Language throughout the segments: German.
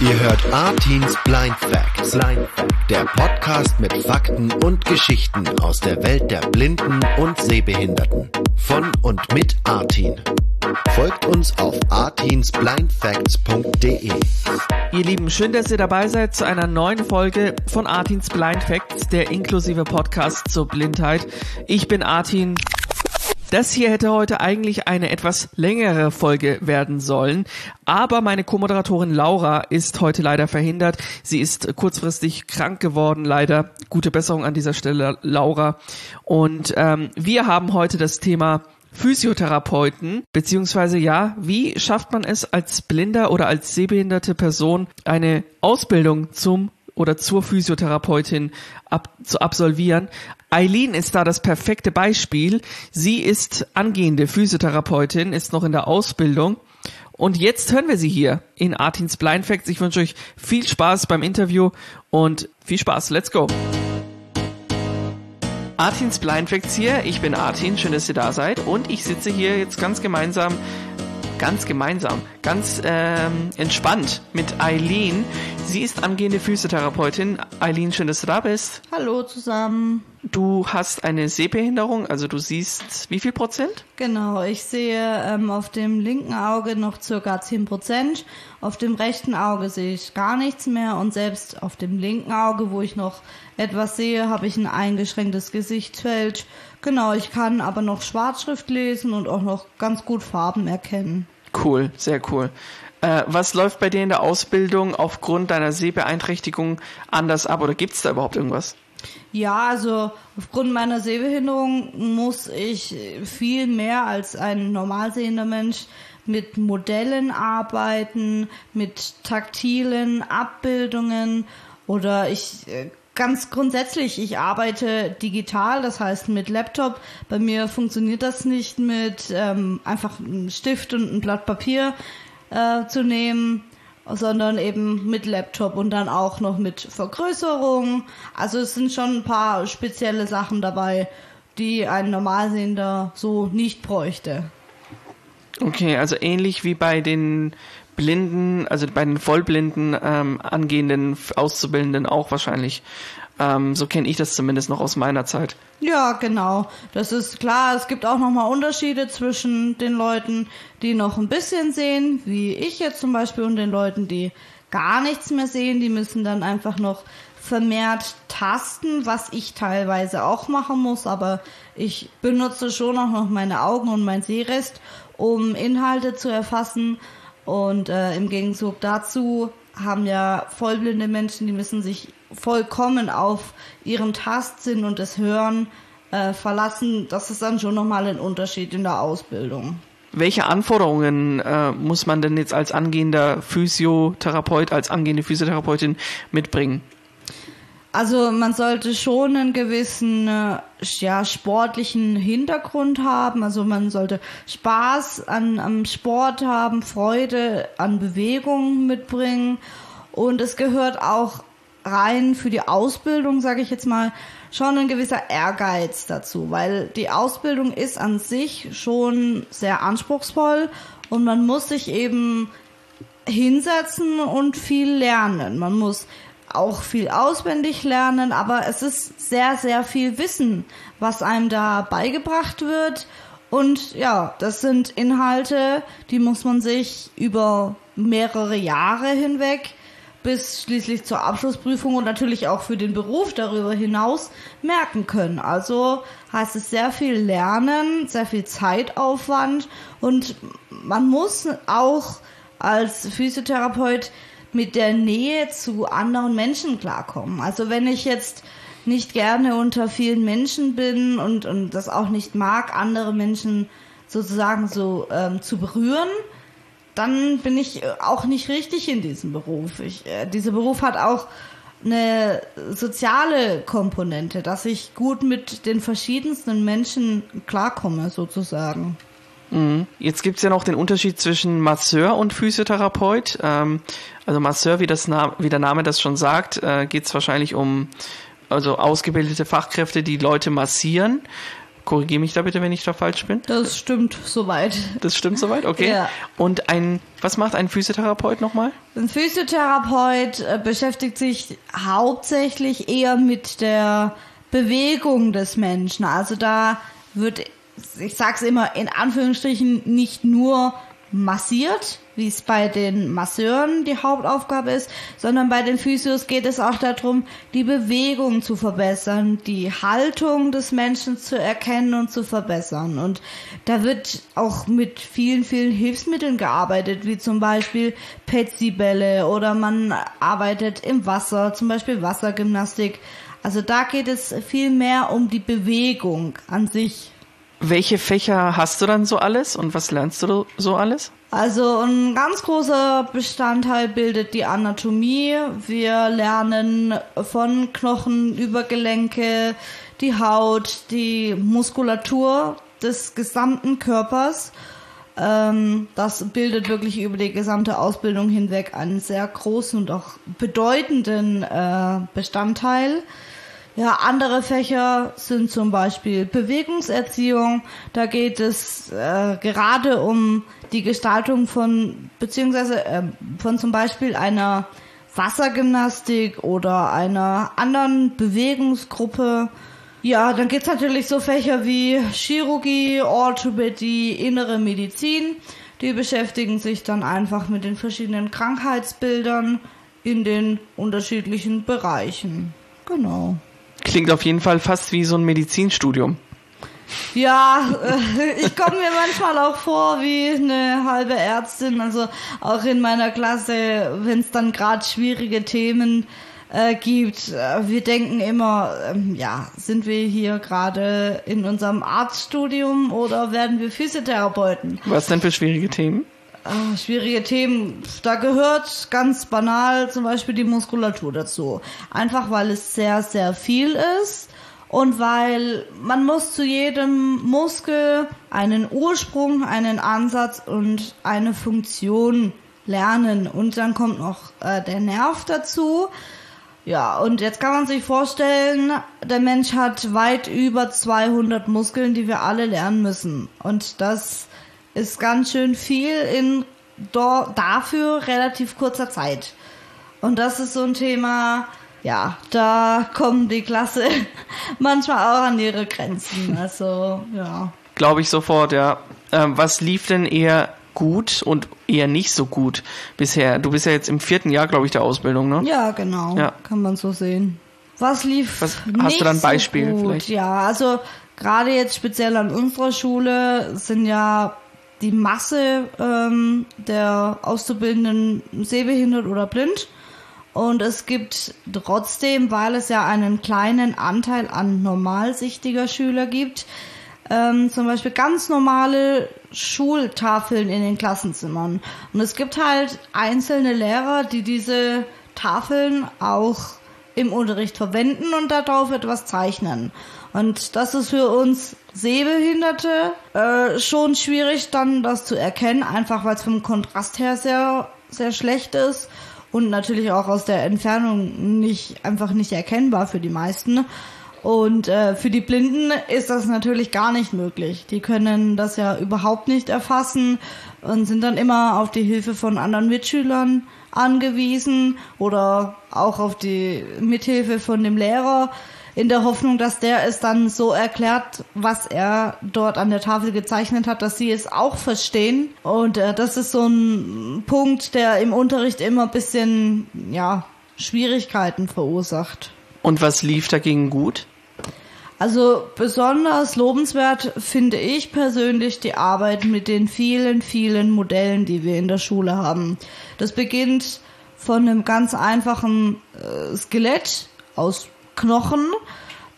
Ihr hört Artins Blind Facts, Blind der Podcast mit Fakten und Geschichten aus der Welt der Blinden und Sehbehinderten. Von und mit Artin. Folgt uns auf artinsblindfacts.de. Ihr Lieben, schön, dass ihr dabei seid zu einer neuen Folge von Artins Blind Facts, der inklusive Podcast zur Blindheit. Ich bin Artin. Das hier hätte heute eigentlich eine etwas längere Folge werden sollen, aber meine Co-Moderatorin Laura ist heute leider verhindert. Sie ist kurzfristig krank geworden, leider. Gute Besserung an dieser Stelle, Laura. Und ähm, wir haben heute das Thema Physiotherapeuten, beziehungsweise ja, wie schafft man es als blinder oder als sehbehinderte Person eine Ausbildung zum oder zur Physiotherapeutin ab, zu absolvieren. Eileen ist da das perfekte Beispiel. Sie ist angehende Physiotherapeutin, ist noch in der Ausbildung. Und jetzt hören wir sie hier in Artins Blind Facts. Ich wünsche euch viel Spaß beim Interview und viel Spaß. Let's go! Artins Blind Facts hier. Ich bin Artin, schön, dass ihr da seid. Und ich sitze hier jetzt ganz gemeinsam, ganz gemeinsam, ganz ähm, entspannt mit Eileen. Sie ist angehende Physiotherapeutin. Eileen, schön, dass du da bist. Hallo zusammen. Du hast eine Sehbehinderung, also du siehst wie viel Prozent? Genau, ich sehe ähm, auf dem linken Auge noch circa 10 Prozent, auf dem rechten Auge sehe ich gar nichts mehr und selbst auf dem linken Auge, wo ich noch etwas sehe, habe ich ein eingeschränktes Gesichtsfeld. Genau, ich kann aber noch Schwarzschrift lesen und auch noch ganz gut Farben erkennen. Cool, sehr cool. Äh, was läuft bei dir in der Ausbildung aufgrund deiner Sehbeeinträchtigung anders ab oder gibt es da überhaupt irgendwas? Ja, also aufgrund meiner Sehbehinderung muss ich viel mehr als ein normal sehender Mensch mit Modellen arbeiten, mit taktilen Abbildungen oder ich äh, ganz grundsätzlich, ich arbeite digital, das heißt mit Laptop. Bei mir funktioniert das nicht mit ähm, einfach einem Stift und ein Blatt Papier äh, zu nehmen sondern eben mit Laptop und dann auch noch mit Vergrößerung. Also es sind schon ein paar spezielle Sachen dabei, die ein Normalsehender so nicht bräuchte. Okay, also ähnlich wie bei den Blinden, also bei den Vollblinden ähm, angehenden Auszubildenden auch wahrscheinlich. Ähm, so kenne ich das zumindest noch aus meiner Zeit. Ja, genau. Das ist klar. Es gibt auch nochmal Unterschiede zwischen den Leuten, die noch ein bisschen sehen, wie ich jetzt zum Beispiel, und den Leuten, die gar nichts mehr sehen. Die müssen dann einfach noch vermehrt tasten, was ich teilweise auch machen muss, aber ich benutze schon auch noch meine Augen und mein Sehrest, um Inhalte zu erfassen. Und äh, im Gegenzug dazu haben ja vollblinde Menschen, die müssen sich vollkommen auf ihren Tastsinn und das Hören äh, verlassen. Das ist dann schon nochmal ein Unterschied in der Ausbildung. Welche Anforderungen äh, muss man denn jetzt als angehender Physiotherapeut, als angehende Physiotherapeutin mitbringen? Also man sollte schon einen gewissen äh, ja, sportlichen Hintergrund haben. Also man sollte Spaß an, am Sport haben, Freude an Bewegung mitbringen. Und es gehört auch rein für die Ausbildung, sage ich jetzt mal, schon ein gewisser Ehrgeiz dazu, weil die Ausbildung ist an sich schon sehr anspruchsvoll und man muss sich eben hinsetzen und viel lernen. Man muss auch viel auswendig lernen, aber es ist sehr, sehr viel Wissen, was einem da beigebracht wird. Und ja, das sind Inhalte, die muss man sich über mehrere Jahre hinweg bis schließlich zur Abschlussprüfung und natürlich auch für den Beruf darüber hinaus merken können. Also heißt es sehr viel Lernen, sehr viel Zeitaufwand und man muss auch als Physiotherapeut mit der Nähe zu anderen Menschen klarkommen. Also wenn ich jetzt nicht gerne unter vielen Menschen bin und, und das auch nicht mag, andere Menschen sozusagen so ähm, zu berühren, dann bin ich auch nicht richtig in diesem Beruf. Ich, äh, dieser Beruf hat auch eine soziale Komponente, dass ich gut mit den verschiedensten Menschen klarkomme, sozusagen. Mhm. Jetzt gibt's ja noch den Unterschied zwischen Masseur und Physiotherapeut. Ähm, also Masseur, wie, das Na wie der Name das schon sagt, äh, geht's wahrscheinlich um also ausgebildete Fachkräfte, die Leute massieren. Korrigiere mich da bitte, wenn ich da falsch bin. Das stimmt soweit. Das stimmt soweit, okay. Ja. Und ein, was macht ein Physiotherapeut nochmal? Ein Physiotherapeut äh, beschäftigt sich hauptsächlich eher mit der Bewegung des Menschen. Also da wird, ich sag's immer in Anführungsstrichen, nicht nur massiert, wie es bei den Masseuren die Hauptaufgabe ist, sondern bei den Physios geht es auch darum, die Bewegung zu verbessern, die Haltung des Menschen zu erkennen und zu verbessern. Und da wird auch mit vielen, vielen Hilfsmitteln gearbeitet, wie zum Beispiel Petsy-Bälle oder man arbeitet im Wasser, zum Beispiel Wassergymnastik. Also da geht es viel mehr um die Bewegung an sich. Welche Fächer hast du dann so alles und was lernst du so alles? Also ein ganz großer Bestandteil bildet die Anatomie. Wir lernen von Knochen über Gelenke, die Haut, die Muskulatur des gesamten Körpers. Ähm, das bildet wirklich über die gesamte Ausbildung hinweg einen sehr großen und auch bedeutenden äh, Bestandteil. Ja, andere Fächer sind zum Beispiel Bewegungserziehung. Da geht es äh, gerade um die Gestaltung von, beziehungsweise äh, von zum Beispiel einer Wassergymnastik oder einer anderen Bewegungsgruppe. Ja, dann gibt's natürlich so Fächer wie Chirurgie, Orthopädie, innere Medizin. Die beschäftigen sich dann einfach mit den verschiedenen Krankheitsbildern in den unterschiedlichen Bereichen. Genau. Klingt auf jeden Fall fast wie so ein Medizinstudium. Ja, äh, ich komme mir manchmal auch vor wie eine halbe Ärztin. Also auch in meiner Klasse, wenn es dann gerade schwierige Themen äh, gibt. Äh, wir denken immer, ähm, ja, sind wir hier gerade in unserem Arztstudium oder werden wir Physiotherapeuten? Was denn für schwierige Themen? Ah, schwierige Themen. Da gehört ganz banal zum Beispiel die Muskulatur dazu. Einfach weil es sehr, sehr viel ist und weil man muss zu jedem Muskel einen Ursprung, einen Ansatz und eine Funktion lernen. Und dann kommt noch äh, der Nerv dazu. Ja, und jetzt kann man sich vorstellen, der Mensch hat weit über 200 Muskeln, die wir alle lernen müssen. Und das ist ganz schön viel in dafür relativ kurzer Zeit. Und das ist so ein Thema, ja, da kommen die Klasse manchmal auch an ihre Grenzen. Also, ja. Glaube ich sofort, ja. Ähm, was lief denn eher gut und eher nicht so gut bisher? Du bist ja jetzt im vierten Jahr, glaube ich, der Ausbildung, ne? Ja, genau. Ja. Kann man so sehen. Was lief Was- hast du da ein Beispiel so gut? vielleicht? Ja, also gerade jetzt speziell an unserer Schule sind ja die Masse ähm, der Auszubildenden sehbehindert oder blind. Und es gibt trotzdem, weil es ja einen kleinen Anteil an normalsichtiger Schüler gibt, ähm, zum Beispiel ganz normale Schultafeln in den Klassenzimmern. Und es gibt halt einzelne Lehrer, die diese Tafeln auch im Unterricht verwenden und darauf etwas zeichnen. Und das ist für uns Sehbehinderte äh, schon schwierig, dann das zu erkennen, einfach weil es vom Kontrast her sehr, sehr schlecht ist und natürlich auch aus der Entfernung nicht einfach nicht erkennbar für die meisten. Und äh, für die Blinden ist das natürlich gar nicht möglich. Die können das ja überhaupt nicht erfassen und sind dann immer auf die Hilfe von anderen Mitschülern angewiesen oder auch auf die Mithilfe von dem Lehrer in der Hoffnung, dass der es dann so erklärt, was er dort an der Tafel gezeichnet hat, dass sie es auch verstehen. Und äh, das ist so ein Punkt, der im Unterricht immer bisschen, ja, Schwierigkeiten verursacht. Und was lief dagegen gut? Also besonders lobenswert finde ich persönlich die Arbeit mit den vielen, vielen Modellen, die wir in der Schule haben. Das beginnt von einem ganz einfachen äh, Skelett aus Knochen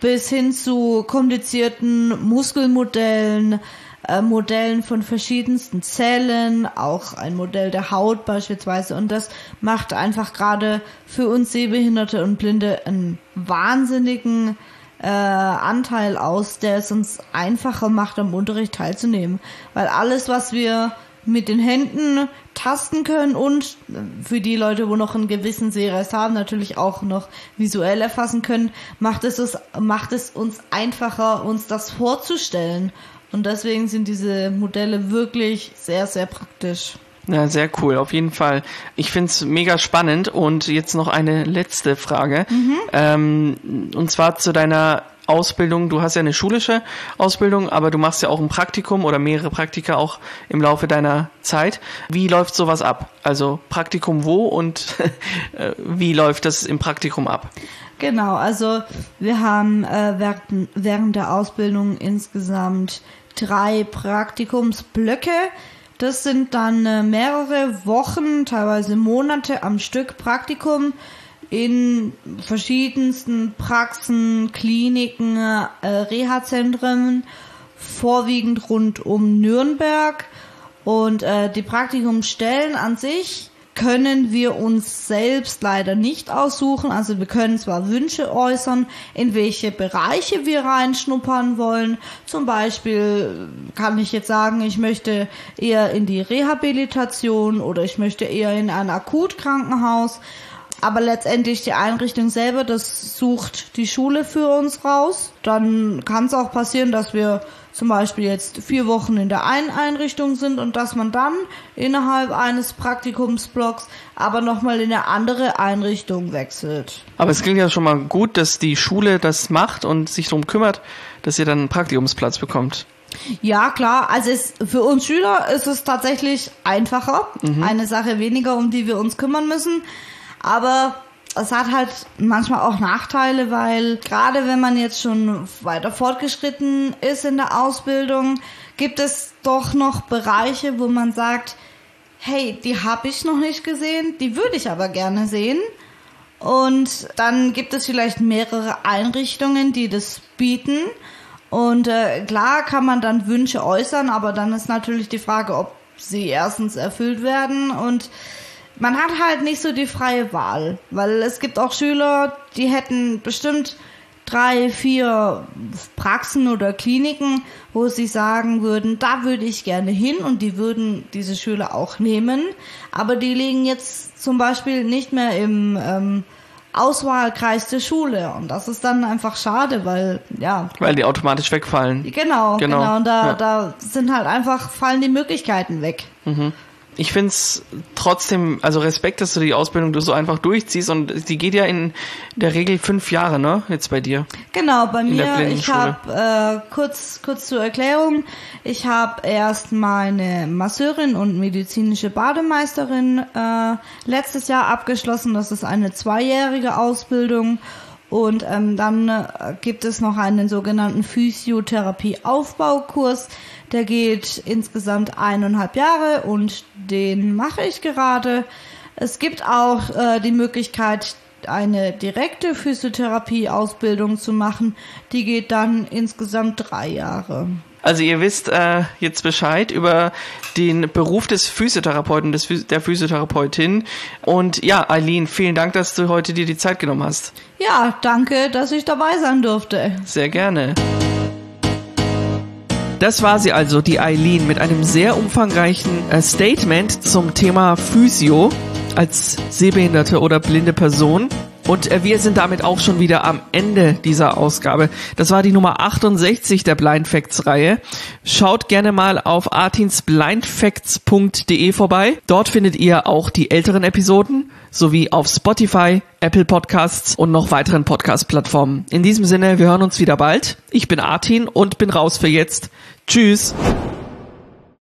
bis hin zu komplizierten Muskelmodellen, äh, Modellen von verschiedensten Zellen, auch ein Modell der Haut beispielsweise. Und das macht einfach gerade für uns Sehbehinderte und Blinde einen wahnsinnigen äh, Anteil aus, der es uns einfacher macht, am Unterricht teilzunehmen. Weil alles, was wir mit den Händen tasten können und für die Leute, wo noch einen gewissen Sehrest haben, natürlich auch noch visuell erfassen können, macht es, es, macht es uns einfacher, uns das vorzustellen. Und deswegen sind diese Modelle wirklich sehr, sehr praktisch. Ja, sehr cool, auf jeden Fall. Ich find's mega spannend und jetzt noch eine letzte Frage. Mhm. Ähm, und zwar zu deiner Ausbildung. Du hast ja eine schulische Ausbildung, aber du machst ja auch ein Praktikum oder mehrere Praktika auch im Laufe deiner Zeit. Wie läuft sowas ab? Also Praktikum wo und äh, wie läuft das im Praktikum ab? Genau, also wir haben äh, während, während der Ausbildung insgesamt drei Praktikumsblöcke. Das sind dann äh, mehrere Wochen, teilweise Monate am Stück Praktikum in verschiedensten Praxen, Kliniken, äh, Reha-Zentren, vorwiegend rund um Nürnberg. Und äh, die Praktikumsstellen an sich können wir uns selbst leider nicht aussuchen. Also wir können zwar Wünsche äußern, in welche Bereiche wir reinschnuppern wollen. Zum Beispiel kann ich jetzt sagen, ich möchte eher in die Rehabilitation oder ich möchte eher in ein Akutkrankenhaus. Aber letztendlich die Einrichtung selber, das sucht die Schule für uns raus. Dann kann es auch passieren, dass wir zum Beispiel jetzt vier Wochen in der einen Einrichtung sind und dass man dann innerhalb eines Praktikumsblocks aber nochmal in eine andere Einrichtung wechselt. Aber es klingt ja schon mal gut, dass die Schule das macht und sich darum kümmert, dass ihr dann einen Praktikumsplatz bekommt. Ja, klar. Also es, für uns Schüler ist es tatsächlich einfacher. Mhm. Eine Sache weniger, um die wir uns kümmern müssen. Aber es hat halt manchmal auch Nachteile, weil gerade wenn man jetzt schon weiter fortgeschritten ist in der Ausbildung, gibt es doch noch Bereiche, wo man sagt, hey, die habe ich noch nicht gesehen, die würde ich aber gerne sehen. Und dann gibt es vielleicht mehrere Einrichtungen, die das bieten. Und äh, klar kann man dann Wünsche äußern, aber dann ist natürlich die Frage, ob sie erstens erfüllt werden und man hat halt nicht so die freie Wahl, weil es gibt auch Schüler, die hätten bestimmt drei, vier Praxen oder Kliniken, wo sie sagen würden, da würde ich gerne hin und die würden diese Schüler auch nehmen, aber die liegen jetzt zum Beispiel nicht mehr im ähm, Auswahlkreis der Schule und das ist dann einfach schade, weil ja. Weil die automatisch wegfallen. Genau, genau, genau. Und da, ja. da sind halt einfach, fallen die Möglichkeiten weg. Mhm ich finde es trotzdem, also Respekt, dass du die Ausbildung du so einfach durchziehst und die geht ja in der Regel fünf Jahre, ne? Jetzt bei dir. Genau, bei mir. Ich habe äh, kurz kurz zur Erklärung. Ich habe erst meine Masseurin und medizinische Bademeisterin äh, letztes Jahr abgeschlossen. Das ist eine zweijährige Ausbildung. Und ähm, dann äh, gibt es noch einen sogenannten Physiotherapie-Aufbaukurs. Der geht insgesamt eineinhalb Jahre und den mache ich gerade. Es gibt auch äh, die Möglichkeit, eine direkte Physiotherapie-Ausbildung zu machen. Die geht dann insgesamt drei Jahre. Also ihr wisst äh, jetzt Bescheid über den Beruf des Physiotherapeuten, des, der Physiotherapeutin. Und ja, Eileen, vielen Dank, dass du heute dir die Zeit genommen hast. Ja, danke, dass ich dabei sein durfte. Sehr gerne. Das war sie also, die Eileen, mit einem sehr umfangreichen äh, Statement zum Thema Physio als sehbehinderte oder blinde Person. Und äh, wir sind damit auch schon wieder am Ende dieser Ausgabe. Das war die Nummer 68 der Blind Facts Reihe. Schaut gerne mal auf artinsblindfacts.de vorbei. Dort findet ihr auch die älteren Episoden sowie auf Spotify, Apple Podcasts und noch weiteren Podcast-Plattformen. In diesem Sinne, wir hören uns wieder bald. Ich bin Artin und bin raus für jetzt. Tschüss.